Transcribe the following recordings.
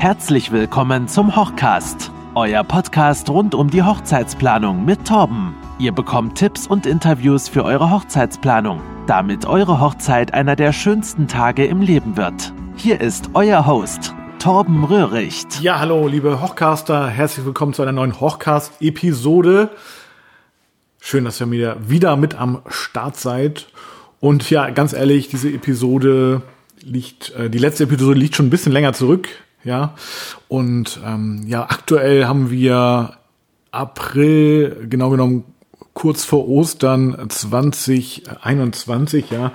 Herzlich willkommen zum Hochcast, euer Podcast rund um die Hochzeitsplanung mit Torben. Ihr bekommt Tipps und Interviews für eure Hochzeitsplanung, damit eure Hochzeit einer der schönsten Tage im Leben wird. Hier ist euer Host, Torben Röhricht. Ja, hallo, liebe Hochcaster, herzlich willkommen zu einer neuen Hochcast-Episode. Schön, dass ihr wieder, wieder mit am Start seid. Und ja, ganz ehrlich, diese Episode liegt, äh, die letzte Episode liegt schon ein bisschen länger zurück, ja. Und ähm, ja, aktuell haben wir April, genau genommen kurz vor Ostern 2021, ja.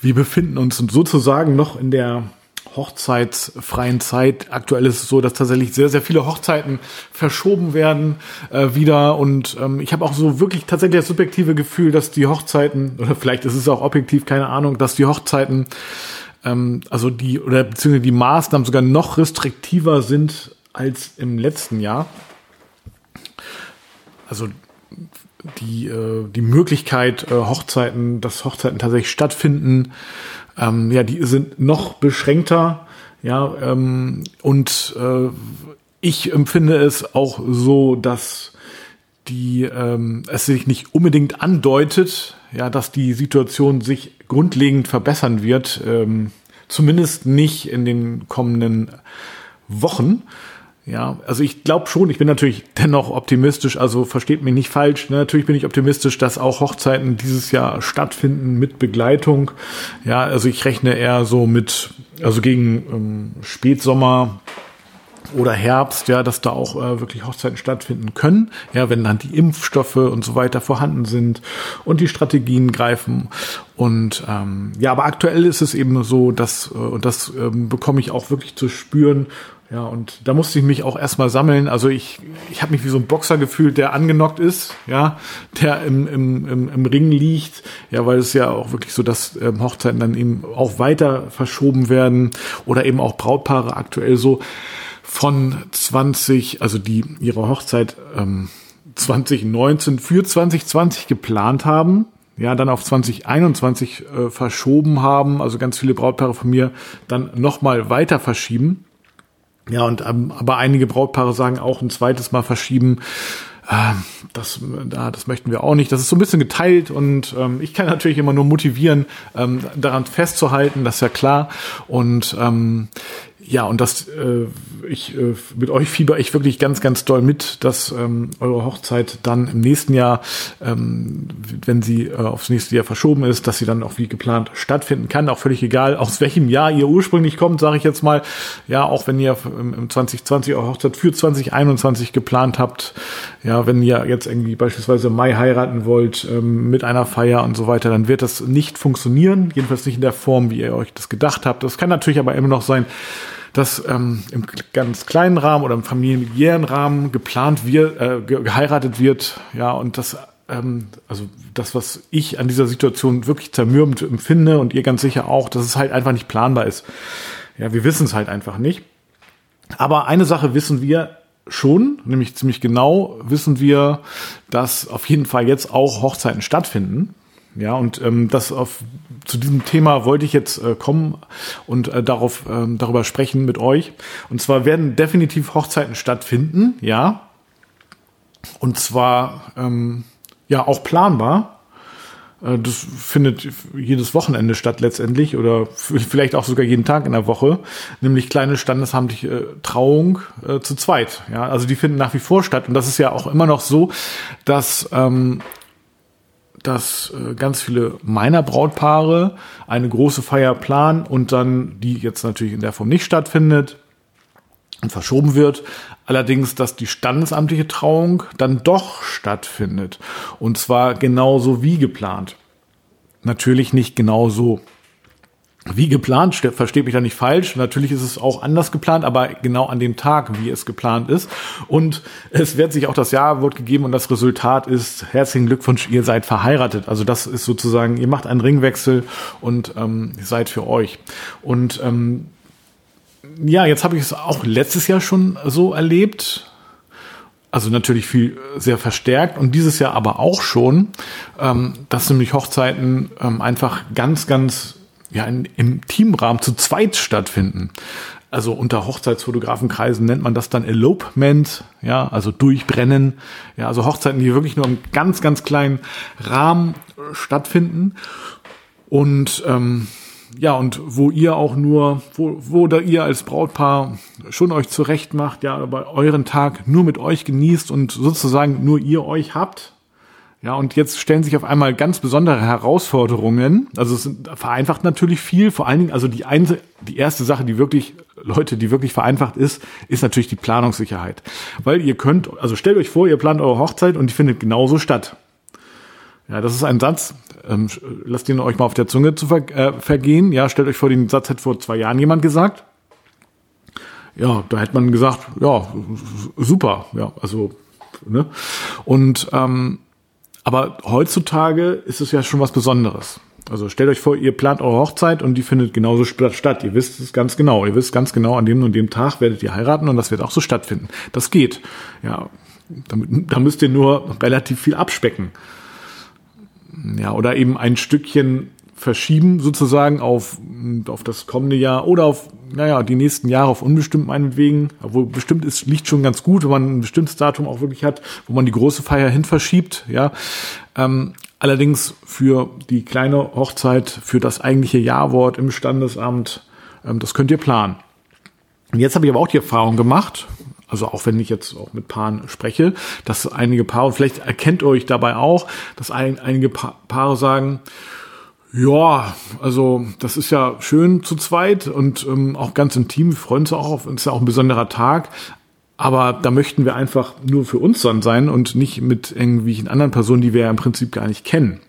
Wir befinden uns sozusagen noch in der hochzeitsfreien Zeit. Aktuell ist es so, dass tatsächlich sehr, sehr viele Hochzeiten verschoben werden äh, wieder. Und ähm, ich habe auch so wirklich tatsächlich das subjektive Gefühl, dass die Hochzeiten, oder vielleicht ist es auch objektiv, keine Ahnung, dass die Hochzeiten, ähm, also die, oder beziehungsweise die Maßnahmen sogar noch restriktiver sind als im letzten Jahr. Also die, äh, die Möglichkeit, äh, Hochzeiten, dass Hochzeiten tatsächlich stattfinden, ähm, ja, die sind noch beschränkter, ja, ähm, und äh, ich empfinde es auch so, dass die ähm, es sich nicht unbedingt andeutet, ja, dass die Situation sich grundlegend verbessern wird, ähm, zumindest nicht in den kommenden Wochen. Ja, also ich glaube schon, ich bin natürlich dennoch optimistisch, also versteht mich nicht falsch. Ne? Natürlich bin ich optimistisch, dass auch Hochzeiten dieses Jahr stattfinden mit Begleitung. Ja, also ich rechne eher so mit, also gegen ähm, Spätsommer oder Herbst, ja, dass da auch äh, wirklich Hochzeiten stattfinden können, ja, wenn dann die Impfstoffe und so weiter vorhanden sind und die Strategien greifen. Und ähm, ja, aber aktuell ist es eben so, dass, äh, und das ähm, bekomme ich auch wirklich zu spüren, ja, und da musste ich mich auch erstmal sammeln. Also ich, ich habe mich wie so ein Boxer gefühlt, der angenockt ist, ja, der im, im, im, im Ring liegt, ja, weil es ja auch wirklich so, dass ähm, Hochzeiten dann eben auch weiter verschoben werden oder eben auch Brautpaare aktuell so von 20, also die ihre Hochzeit ähm, 2019 für 2020 geplant haben, ja, dann auf 2021 äh, verschoben haben, also ganz viele Brautpaare von mir dann nochmal weiter verschieben ja, und ähm, aber einige Brautpaare sagen auch ein zweites Mal verschieben. Äh, das, da, das möchten wir auch nicht. Das ist so ein bisschen geteilt und ähm, ich kann natürlich immer nur motivieren, ähm, daran festzuhalten, das ist ja klar. Und ähm, ja, und das, äh, ich, äh, mit euch fieber ich wirklich ganz, ganz doll mit, dass ähm, eure Hochzeit dann im nächsten Jahr, ähm, wenn sie äh, aufs nächste Jahr verschoben ist, dass sie dann auch wie geplant stattfinden kann. Auch völlig egal, aus welchem Jahr ihr ursprünglich kommt, sage ich jetzt mal. Ja, auch wenn ihr im, im 2020 eure Hochzeit für 2021 geplant habt, ja, wenn ihr jetzt irgendwie beispielsweise Mai heiraten wollt ähm, mit einer Feier und so weiter, dann wird das nicht funktionieren, jedenfalls nicht in der Form, wie ihr euch das gedacht habt. Das kann natürlich aber immer noch sein, dass ähm, im ganz kleinen Rahmen oder im familiären Rahmen geplant wird, äh, geheiratet wird, ja, und das, ähm, also das, was ich an dieser Situation wirklich zermürbend empfinde und ihr ganz sicher auch, dass es halt einfach nicht planbar ist. Ja, wir wissen es halt einfach nicht. Aber eine Sache wissen wir schon, nämlich ziemlich genau wissen wir, dass auf jeden Fall jetzt auch Hochzeiten stattfinden. Ja, und ähm, das auf, zu diesem Thema wollte ich jetzt äh, kommen und äh, darauf, ähm, darüber sprechen mit euch. Und zwar werden definitiv Hochzeiten stattfinden, ja. Und zwar ähm, ja auch planbar. Äh, das findet jedes Wochenende statt letztendlich oder vielleicht auch sogar jeden Tag in der Woche, nämlich kleine standesamtliche äh, Trauung äh, zu zweit. Ja, also die finden nach wie vor statt und das ist ja auch immer noch so, dass ähm, dass äh, ganz viele meiner Brautpaare eine große Feier planen und dann die jetzt natürlich in der Form nicht stattfindet und verschoben wird. Allerdings, dass die standesamtliche Trauung dann doch stattfindet. Und zwar genauso wie geplant. Natürlich nicht genauso wie geplant, versteht mich da nicht falsch. Natürlich ist es auch anders geplant, aber genau an dem Tag, wie es geplant ist. Und es wird sich auch das Jawort gegeben und das Resultat ist herzlichen Glückwunsch, ihr seid verheiratet. Also das ist sozusagen, ihr macht einen Ringwechsel und ähm, seid für euch. Und ähm, ja, jetzt habe ich es auch letztes Jahr schon so erlebt. Also natürlich viel sehr verstärkt und dieses Jahr aber auch schon, ähm, dass nämlich Hochzeiten ähm, einfach ganz, ganz ja, in, im Teamrahmen zu zweit stattfinden. Also unter Hochzeitsfotografenkreisen nennt man das dann Elopement, ja, also durchbrennen. Ja, also Hochzeiten, die wirklich nur im ganz, ganz kleinen Rahmen stattfinden. Und ähm, ja, und wo ihr auch nur, wo, wo da ihr als Brautpaar schon euch zurecht macht, ja, aber euren Tag nur mit euch genießt und sozusagen nur ihr euch habt. Ja, und jetzt stellen sich auf einmal ganz besondere Herausforderungen. Also es vereinfacht natürlich viel, vor allen Dingen, also die, eine, die erste Sache, die wirklich, Leute, die wirklich vereinfacht ist, ist natürlich die Planungssicherheit. Weil ihr könnt, also stellt euch vor, ihr plant eure Hochzeit und die findet genauso statt. Ja, das ist ein Satz, ähm, lasst ihn euch mal auf der Zunge zu ver äh, vergehen. Ja, stellt euch vor, den Satz hat vor zwei Jahren jemand gesagt. Ja, da hätte man gesagt, ja, super, ja, also, ne? Und, ähm, aber heutzutage ist es ja schon was Besonderes. Also stellt euch vor, ihr plant eure Hochzeit und die findet genauso statt. Ihr wisst es ganz genau. Ihr wisst ganz genau, an dem und dem Tag werdet ihr heiraten und das wird auch so stattfinden. Das geht. Ja, da müsst ihr nur relativ viel abspecken ja, oder eben ein Stückchen verschieben sozusagen auf, auf das kommende Jahr oder auf, naja, die nächsten Jahre auf unbestimmt meinetwegen. Obwohl bestimmt ist, liegt schon ganz gut, wenn man ein bestimmtes Datum auch wirklich hat, wo man die große Feier hin verschiebt, ja. Ähm, allerdings für die kleine Hochzeit, für das eigentliche Jawort im Standesamt, ähm, das könnt ihr planen. Und jetzt habe ich aber auch die Erfahrung gemacht, also auch wenn ich jetzt auch mit Paaren spreche, dass einige Paare, vielleicht erkennt ihr euch dabei auch, dass ein, einige pa Paare sagen, ja, also das ist ja schön zu zweit und ähm, auch ganz intim, wir freuen uns auch auf, ist ja auch ein besonderer Tag, aber da möchten wir einfach nur für uns dann sein und nicht mit irgendwelchen anderen Personen, die wir ja im Prinzip gar nicht kennen.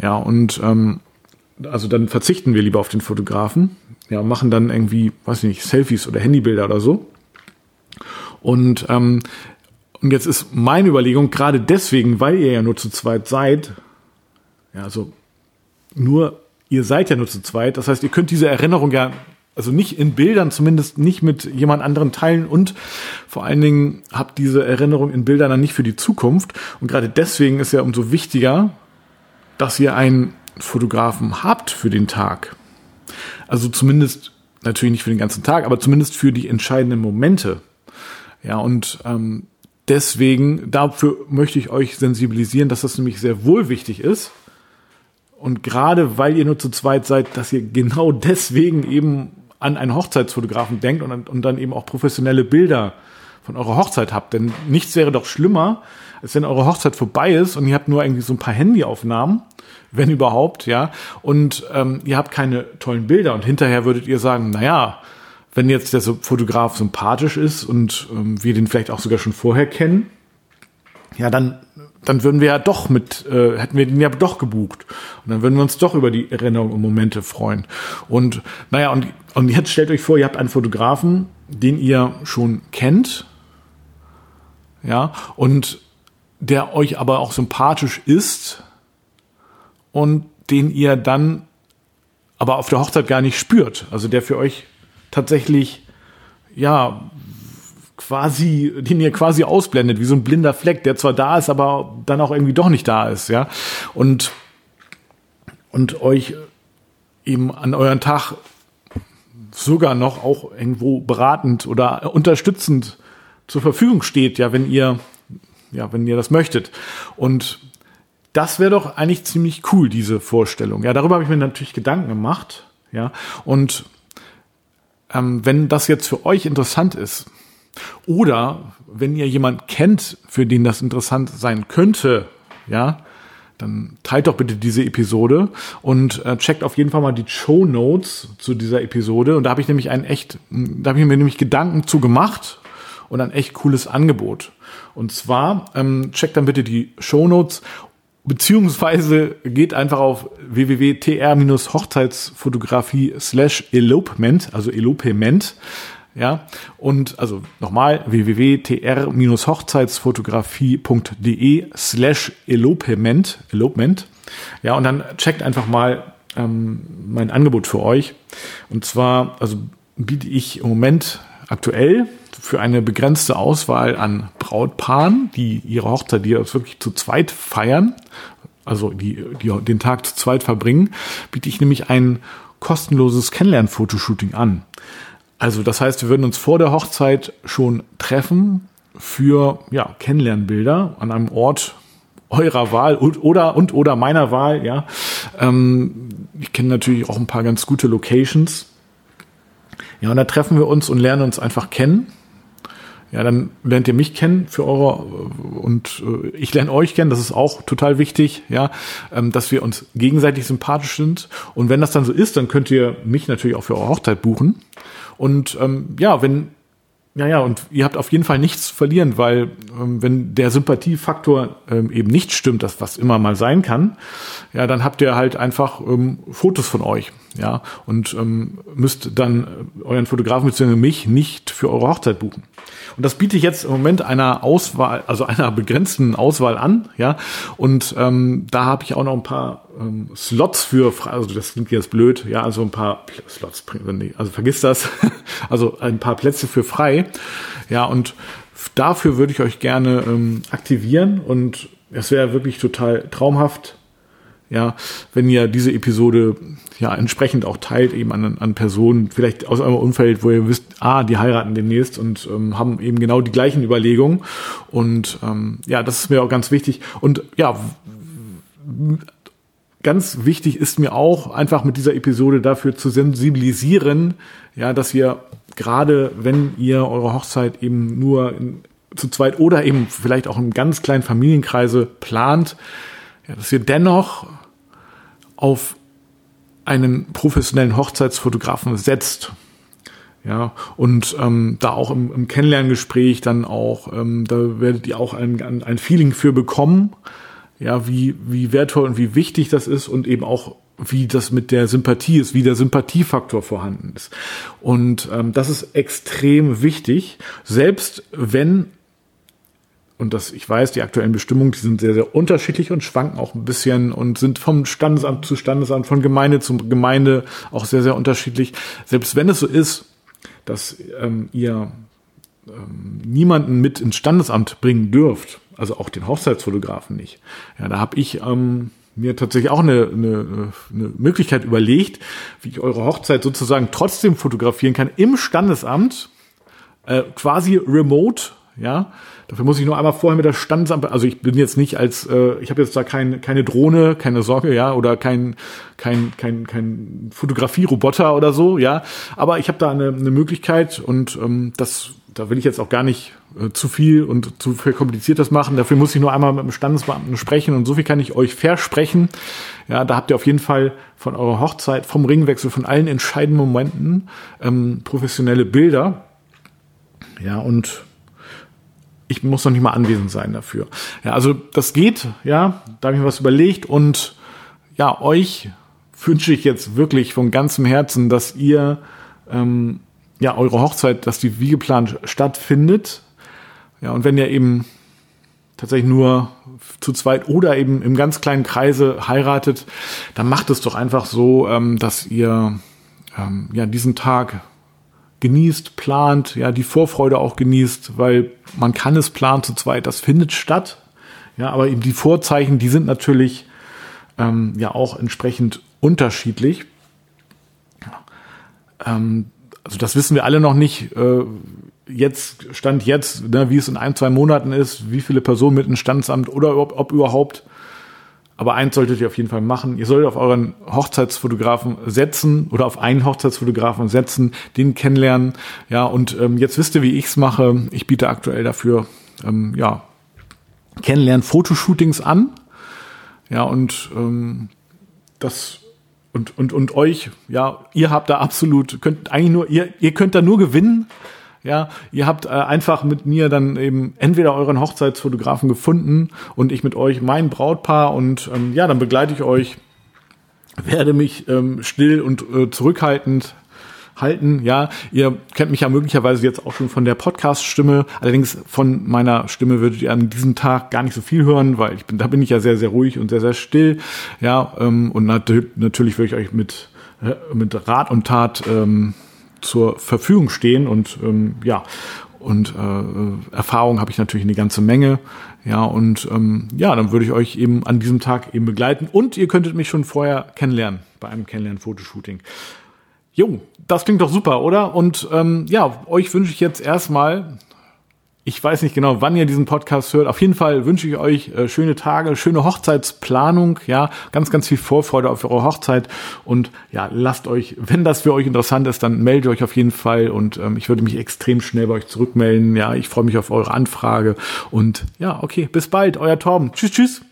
Ja, und ähm, also dann verzichten wir lieber auf den Fotografen, ja, machen dann irgendwie, weiß ich nicht, Selfies oder Handybilder oder so. Und, ähm, und jetzt ist meine Überlegung, gerade deswegen, weil ihr ja nur zu zweit seid, ja, also nur, ihr seid ja nur zu zweit, das heißt, ihr könnt diese Erinnerung ja also nicht in Bildern, zumindest nicht mit jemand anderen teilen und vor allen Dingen habt diese Erinnerung in Bildern dann nicht für die Zukunft. Und gerade deswegen ist ja umso wichtiger, dass ihr einen Fotografen habt für den Tag. Also zumindest, natürlich nicht für den ganzen Tag, aber zumindest für die entscheidenden Momente. Ja, und ähm, deswegen, dafür möchte ich euch sensibilisieren, dass das nämlich sehr wohl wichtig ist. Und gerade weil ihr nur zu zweit seid, dass ihr genau deswegen eben an einen Hochzeitsfotografen denkt und, und dann eben auch professionelle Bilder von eurer Hochzeit habt. Denn nichts wäre doch schlimmer, als wenn eure Hochzeit vorbei ist und ihr habt nur irgendwie so ein paar Handyaufnahmen, wenn überhaupt, ja, und ähm, ihr habt keine tollen Bilder und hinterher würdet ihr sagen, naja, wenn jetzt der Fotograf sympathisch ist und ähm, wir den vielleicht auch sogar schon vorher kennen, ja, dann, dann würden wir ja doch mit, äh, hätten wir den ja doch gebucht. Und dann würden wir uns doch über die Erinnerungen und Momente freuen. Und naja, und, und jetzt stellt euch vor, ihr habt einen Fotografen, den ihr schon kennt, ja, und der euch aber auch sympathisch ist und den ihr dann aber auf der Hochzeit gar nicht spürt. Also der für euch tatsächlich, ja, quasi, den ihr quasi ausblendet, wie so ein blinder Fleck, der zwar da ist, aber dann auch irgendwie doch nicht da ist, ja. Und, und euch eben an euren Tag sogar noch auch irgendwo beratend oder unterstützend zur Verfügung steht, ja, wenn ihr, ja, wenn ihr das möchtet. Und das wäre doch eigentlich ziemlich cool, diese Vorstellung. Ja, darüber habe ich mir natürlich Gedanken gemacht, ja. Und ähm, wenn das jetzt für euch interessant ist oder wenn ihr jemand kennt, für den das interessant sein könnte, ja, dann teilt doch bitte diese Episode und äh, checkt auf jeden Fall mal die Show Notes zu dieser Episode. Und da habe ich nämlich ein echt, da habe ich mir nämlich Gedanken zu gemacht und ein echt cooles Angebot. Und zwar ähm, checkt dann bitte die Show Notes beziehungsweise geht einfach auf www.tr-hochzeitsfotografie slash elopement, also elopement, ja, und also nochmal www.tr-hochzeitsfotografie.de slash elopement, elopement, ja, und dann checkt einfach mal ähm, mein Angebot für euch. Und zwar, also biete ich im Moment aktuell für eine begrenzte Auswahl an Brautpaaren, die ihre Hochzeit, die wirklich zu zweit feiern, also die, die den Tag zu zweit verbringen, biete ich nämlich ein kostenloses Kennenlern-Fotoshooting an. Also das heißt, wir würden uns vor der Hochzeit schon treffen für ja, Kennenlernbilder an einem Ort eurer Wahl und oder und oder meiner Wahl, ja. Ähm, ich kenne natürlich auch ein paar ganz gute Locations. Ja, und da treffen wir uns und lernen uns einfach kennen. Ja, dann lernt ihr mich kennen für eure und äh, ich lerne euch kennen. Das ist auch total wichtig, ja, ähm, dass wir uns gegenseitig sympathisch sind. Und wenn das dann so ist, dann könnt ihr mich natürlich auch für eure Hochzeit buchen. Und ähm, ja, wenn ja, ja, und ihr habt auf jeden Fall nichts zu verlieren, weil ähm, wenn der Sympathiefaktor ähm, eben nicht stimmt, das was immer mal sein kann, ja, dann habt ihr halt einfach ähm, Fotos von euch, ja, und ähm, müsst dann äh, euren Fotografen bzw. mich nicht für eure Hochzeit buchen. Und das biete ich jetzt im Moment einer Auswahl, also einer begrenzten Auswahl an, ja, und ähm, da habe ich auch noch ein paar ähm, Slots für, also das klingt jetzt blöd, ja, also ein paar Slots, also vergiss das, also ein paar Plätze für frei, ja, und dafür würde ich euch gerne ähm, aktivieren und es wäre wirklich total traumhaft, ja, wenn ihr diese Episode ja entsprechend auch teilt, eben an, an Personen, vielleicht aus eurem Umfeld, wo ihr wisst, ah, die heiraten demnächst und ähm, haben eben genau die gleichen Überlegungen. Und ähm, ja, das ist mir auch ganz wichtig. Und ja, ganz wichtig ist mir auch, einfach mit dieser Episode dafür zu sensibilisieren, ja, dass ihr gerade, wenn ihr eure Hochzeit eben nur in, zu zweit oder eben vielleicht auch in ganz kleinen Familienkreise plant, ja, dass ihr dennoch auf einen professionellen Hochzeitsfotografen setzt. Ja, und ähm, da auch im, im Kennenlerngespräch dann auch, ähm, da werdet ihr auch ein, ein Feeling für bekommen, ja, wie, wie wertvoll und wie wichtig das ist und eben auch wie das mit der Sympathie ist, wie der Sympathiefaktor vorhanden ist. Und ähm, das ist extrem wichtig, selbst wenn und das, ich weiß, die aktuellen Bestimmungen, die sind sehr, sehr unterschiedlich und schwanken auch ein bisschen und sind vom Standesamt zu Standesamt, von Gemeinde zu Gemeinde auch sehr, sehr unterschiedlich. Selbst wenn es so ist, dass ähm, ihr ähm, niemanden mit ins Standesamt bringen dürft, also auch den Hochzeitsfotografen nicht. Ja, da habe ich ähm, mir tatsächlich auch eine, eine, eine Möglichkeit überlegt, wie ich eure Hochzeit sozusagen trotzdem fotografieren kann im Standesamt, äh, quasi remote, ja. Dafür muss ich nur einmal vorher mit der Standesamt, also ich bin jetzt nicht als, äh, ich habe jetzt da kein, keine Drohne, keine Sorge, ja, oder kein, kein, kein, kein Fotografieroboter oder so, ja. Aber ich habe da eine, eine Möglichkeit und ähm, das da will ich jetzt auch gar nicht äh, zu viel und zu viel kompliziertes machen. Dafür muss ich nur einmal mit dem Standesbeamten sprechen und so viel kann ich euch versprechen. Ja, da habt ihr auf jeden Fall von eurer Hochzeit, vom Ringwechsel, von allen entscheidenden Momenten ähm, professionelle Bilder. Ja, und ich muss noch nicht mal anwesend sein dafür. Ja, also das geht, ja, da habe ich mir was überlegt und ja, euch wünsche ich jetzt wirklich von ganzem Herzen, dass ihr ähm, ja, eure Hochzeit, dass die wie geplant stattfindet. Ja, und wenn ihr eben tatsächlich nur zu zweit oder eben im ganz kleinen Kreise heiratet, dann macht es doch einfach so, ähm, dass ihr ähm, ja diesen Tag genießt, plant, ja die Vorfreude auch genießt, weil man kann es planen zu zweit, das findet statt. Ja, aber eben die Vorzeichen, die sind natürlich ähm, ja auch entsprechend unterschiedlich. Ähm, also das wissen wir alle noch nicht. Äh, jetzt stand jetzt, ne, wie es in ein, zwei Monaten ist, wie viele Personen mit einem Standesamt oder ob, ob überhaupt. Aber eins solltet ihr auf jeden Fall machen. Ihr solltet auf euren Hochzeitsfotografen setzen oder auf einen Hochzeitsfotografen setzen, den kennenlernen. Ja, und ähm, jetzt wisst ihr, wie ich's mache. Ich biete aktuell dafür ähm, ja, Kennenlernen Fotoshootings an. Ja, und ähm, das und, und, und euch, ja, ihr habt da absolut, könnt eigentlich nur, ihr, ihr könnt da nur gewinnen. Ja, ihr habt äh, einfach mit mir dann eben entweder euren Hochzeitsfotografen gefunden und ich mit euch mein Brautpaar und ähm, ja, dann begleite ich euch, werde mich ähm, still und äh, zurückhaltend halten. Ja, ihr kennt mich ja möglicherweise jetzt auch schon von der Podcast-Stimme. Allerdings von meiner Stimme würdet ihr an diesem Tag gar nicht so viel hören, weil ich bin, da bin ich ja sehr, sehr ruhig und sehr, sehr still. Ja, ähm, und nat natürlich würde ich euch mit, äh, mit Rat und Tat ähm, zur Verfügung stehen und ähm, ja, und äh, Erfahrung habe ich natürlich eine ganze Menge. Ja, und ähm, ja, dann würde ich euch eben an diesem Tag eben begleiten und ihr könntet mich schon vorher kennenlernen bei einem Kennenlernen-Fotoshooting. Jo, das klingt doch super, oder? Und ähm, ja, euch wünsche ich jetzt erstmal ich weiß nicht genau, wann ihr diesen Podcast hört. Auf jeden Fall wünsche ich euch äh, schöne Tage, schöne Hochzeitsplanung, ja, ganz, ganz viel Vorfreude auf eure Hochzeit und ja, lasst euch, wenn das für euch interessant ist, dann meldet euch auf jeden Fall und ähm, ich würde mich extrem schnell bei euch zurückmelden. Ja, ich freue mich auf eure Anfrage und ja, okay, bis bald, euer Torben. Tschüss, tschüss.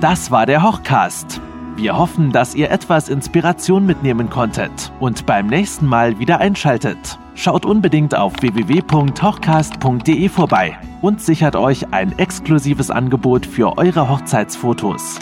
Das war der Hochcast. Wir hoffen, dass ihr etwas Inspiration mitnehmen konntet und beim nächsten Mal wieder einschaltet. Schaut unbedingt auf www.hochcast.de vorbei und sichert euch ein exklusives Angebot für eure Hochzeitsfotos.